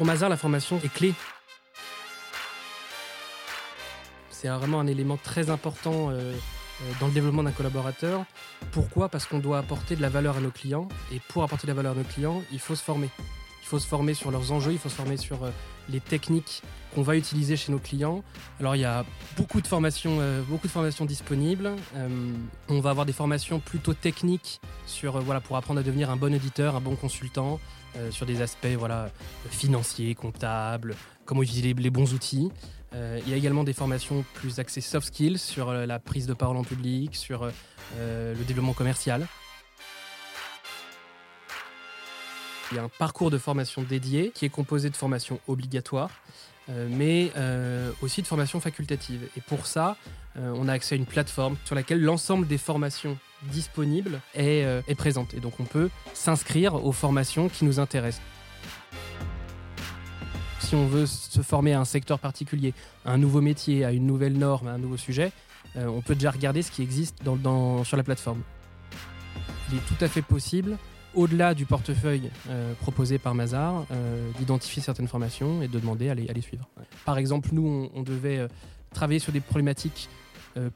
Pour Mazar, la formation est clé. C'est vraiment un élément très important euh, euh, dans le développement d'un collaborateur. Pourquoi? Parce qu'on doit apporter de la valeur à nos clients. Et pour apporter de la valeur à nos clients, il faut se former. Il faut se former sur leurs enjeux, il faut se former sur euh, les techniques qu'on va utiliser chez nos clients. Alors il y a beaucoup de formations, euh, disponibles. on va avoir des formations plutôt techniques sur voilà pour apprendre à devenir un bon auditeur, un bon consultant, sur des aspects financiers, comptables, comment utiliser les bons outils. Euh, il y a également des formations plus axées soft skills sur euh, la prise de parole en public, sur euh, le développement commercial. Il y a un parcours de formation dédié qui est composé de formations obligatoires, mais aussi de formations facultatives. Et pour ça, on a accès à une plateforme sur laquelle l'ensemble des formations disponibles est, est présente. Et donc on peut s'inscrire aux formations qui nous intéressent si on veut se former à un secteur particulier, à un nouveau métier, à une nouvelle norme, à un nouveau sujet, euh, on peut déjà regarder ce qui existe sur la plateforme. Il est tout à fait possible, au-delà du portefeuille euh, proposé par Mazar, euh, d'identifier certaines formations et de demander à les, suivre. Par exemple, nous, on, devait travailler sur des problématiques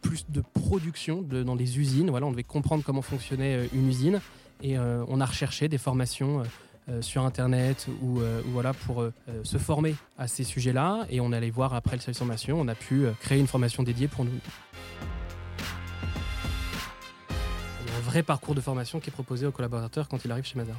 plus de production dans les usines. Voilà, on devait comprendre comment fonctionnait une usine et on a recherché des formations euh, sur Internet ou, euh, voilà, pour euh, se former à ces sujets-là. Et on allait voir après le service formation, on a pu créer une formation dédiée pour nous. Vrai parcours de formation qui est proposé aux collaborateurs quand il arrive chez Mazar.